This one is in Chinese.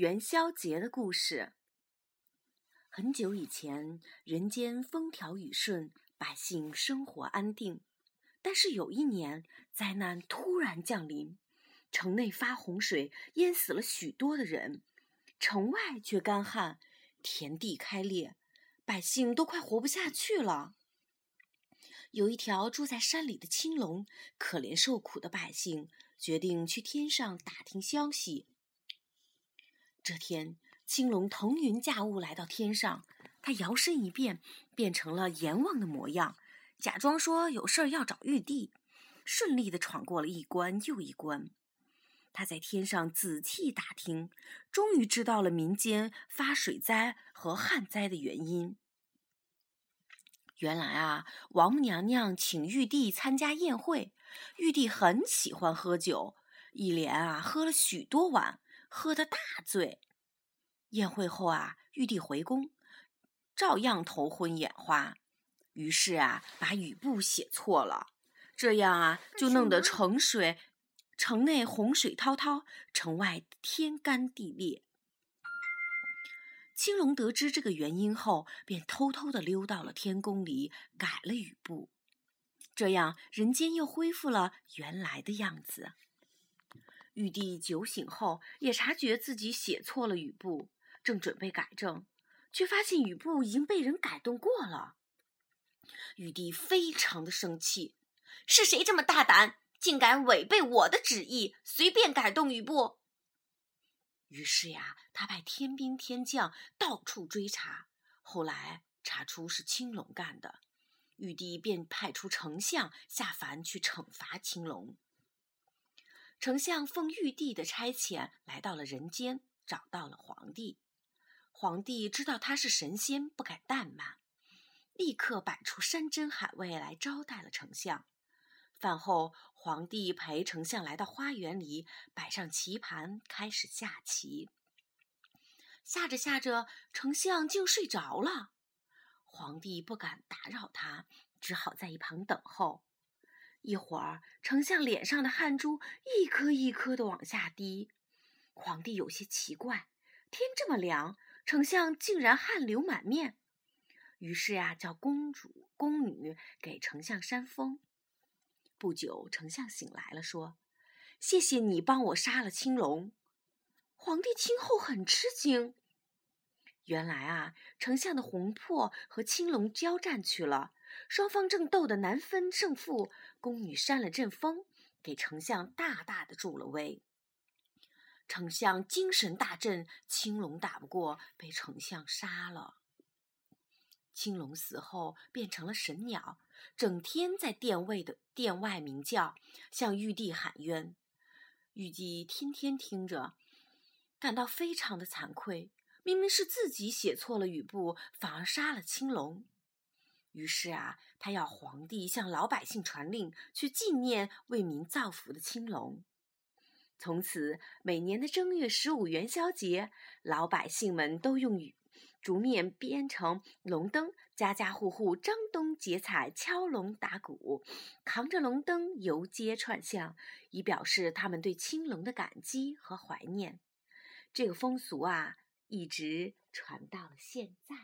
元宵节的故事。很久以前，人间风调雨顺，百姓生活安定。但是有一年，灾难突然降临，城内发洪水，淹死了许多的人；城外却干旱，田地开裂，百姓都快活不下去了。有一条住在山里的青龙，可怜受苦的百姓，决定去天上打听消息。这天，青龙腾云驾雾来到天上，他摇身一变，变成了阎王的模样，假装说有事儿要找玉帝，顺利的闯过了一关又一关。他在天上仔细打听，终于知道了民间发水灾和旱灾的原因。原来啊，王母娘娘请玉帝参加宴会，玉帝很喜欢喝酒，一连啊喝了许多碗，喝得大醉。宴会后啊，玉帝回宫，照样头昏眼花。于是啊，把雨布写错了，这样啊，就弄得城水城内洪水滔滔，城外天干地裂。青龙得知这个原因后，便偷偷的溜到了天宫里改了雨布，这样人间又恢复了原来的样子。玉帝酒醒后，也察觉自己写错了雨布，正准备改正，却发现雨布已经被人改动过了。玉帝非常的生气，是谁这么大胆，竟敢违背我的旨意，随便改动雨布？于是呀，他派天兵天将到处追查，后来查出是青龙干的，玉帝便派出丞相下凡去惩罚青龙。丞相奉玉帝的差遣来到了人间，找到了皇帝。皇帝知道他是神仙，不敢怠慢，立刻摆出山珍海味来招待了丞相。饭后，皇帝陪丞相来到花园里，摆上棋盘，开始下棋。下着下着，丞相竟睡着了。皇帝不敢打扰他，只好在一旁等候。一会儿，丞相脸上的汗珠一颗一颗的往下滴。皇帝有些奇怪，天这么凉，丞相竟然汗流满面。于是呀，叫公主、宫女给丞相扇风。不久，丞相醒来了，说：“谢谢你帮我杀了青龙。”皇帝听后很吃惊。原来啊，丞相的魂魄和青龙交战去了，双方正斗得难分胜负。宫女扇了阵风，给丞相大大的助了威。丞相精神大振，青龙打不过，被丞相杀了。青龙死后变成了神鸟，整天在殿外的殿外鸣叫，向玉帝喊冤。玉帝天天听着，感到非常的惭愧。明明是自己写错了雨布，反而杀了青龙。于是啊，他要皇帝向老百姓传令，去纪念为民造福的青龙。从此，每年的正月十五元宵节，老百姓们都用。竹面编成龙灯，家家户户张灯结彩，敲龙打鼓，扛着龙灯游街串巷，以表示他们对青龙的感激和怀念。这个风俗啊，一直传到了现在。